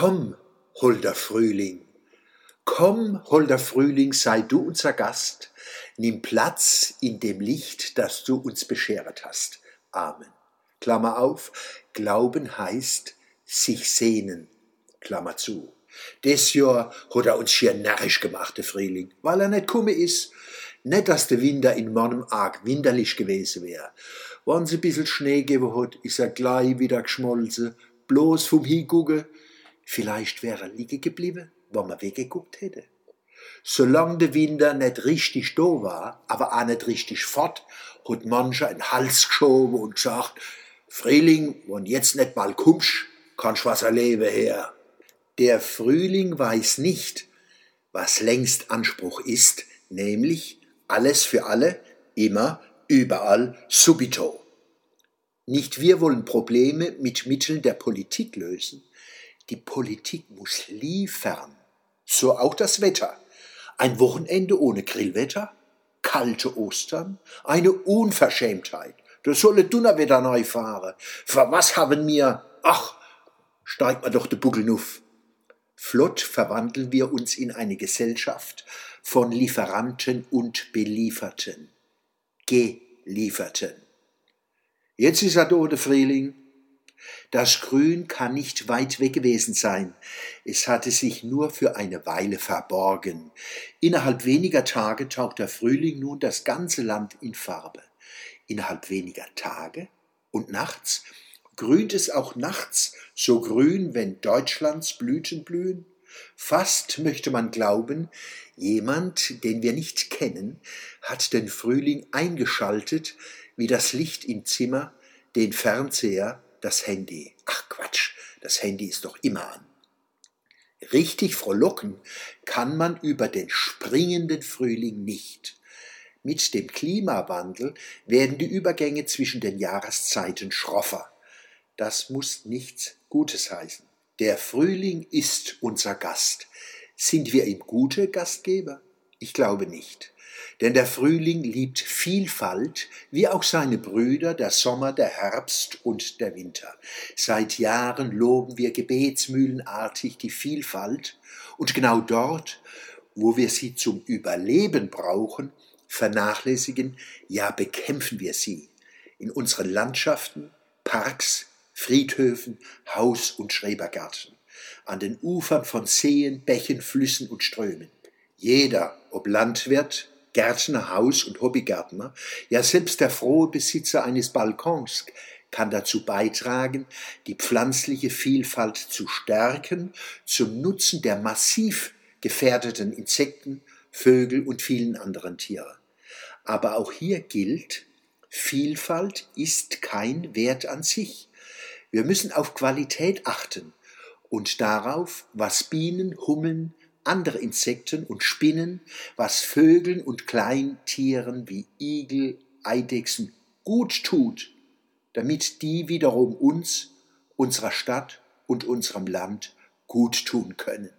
Komm, holder Frühling, komm, holder Frühling, sei du unser Gast, nimm Platz in dem Licht, das du uns bescheret hast. Amen. Klammer auf, Glauben heißt sich sehnen, Klammer zu. Des Jahr hat er uns schier närrisch gemacht, der Frühling, weil er nicht kumme is. Nicht, dass der Winter in meinem arg winterlich gewesen wär. Wenn sie ein bisschen Schnee gegeben hat, is er gleich wieder geschmolzen, bloß vom Hingucken. Vielleicht wäre er liegen geblieben, wenn man weggeguckt hätte. Solange der Winter nicht richtig da war, aber auch nicht richtig fort, hat mancher einen Hals geschoben und gesagt, Frühling, wenn jetzt nicht mal kommst, kannst was erleben her. Der Frühling weiß nicht, was längst Anspruch ist, nämlich alles für alle, immer, überall, subito. Nicht wir wollen Probleme mit Mitteln der Politik lösen. Die Politik muss liefern. So auch das Wetter. Ein Wochenende ohne Grillwetter, kalte Ostern, eine Unverschämtheit. Das solle Dunnerwetter neu fahren. Für was haben wir, ach, steigt man doch de Buckel nuff. Flott verwandeln wir uns in eine Gesellschaft von Lieferanten und Belieferten. Gelieferten. Jetzt ist er da, Frühling. Das Grün kann nicht weit weg gewesen sein. Es hatte sich nur für eine Weile verborgen. Innerhalb weniger Tage taucht der Frühling nun das ganze Land in Farbe. Innerhalb weniger Tage und nachts grünt es auch nachts so grün, wenn Deutschlands Blüten blühen? Fast möchte man glauben, jemand, den wir nicht kennen, hat den Frühling eingeschaltet, wie das Licht im Zimmer, den Fernseher, das Handy. Ach Quatsch, das Handy ist doch immer an. Richtig frohlocken kann man über den springenden Frühling nicht. Mit dem Klimawandel werden die Übergänge zwischen den Jahreszeiten schroffer. Das muss nichts Gutes heißen. Der Frühling ist unser Gast. Sind wir ihm gute Gastgeber? Ich glaube nicht. Denn der Frühling liebt Vielfalt, wie auch seine Brüder, der Sommer, der Herbst und der Winter. Seit Jahren loben wir gebetsmühlenartig die Vielfalt, und genau dort, wo wir sie zum Überleben brauchen, vernachlässigen, ja bekämpfen wir sie. In unseren Landschaften, Parks, Friedhöfen, Haus- und Schrebergärten, an den Ufern von Seen, Bächen, Flüssen und Strömen. Jeder, ob Landwirt, Gärtner, Haus- und Hobbygärtner, ja selbst der frohe Besitzer eines Balkons kann dazu beitragen, die pflanzliche Vielfalt zu stärken, zum Nutzen der massiv gefährdeten Insekten, Vögel und vielen anderen Tiere. Aber auch hier gilt, Vielfalt ist kein Wert an sich. Wir müssen auf Qualität achten und darauf, was Bienen, Hummeln, andere Insekten und Spinnen, was Vögeln und Kleintieren wie Igel, Eidechsen gut tut, damit die wiederum uns, unserer Stadt und unserem Land gut tun können.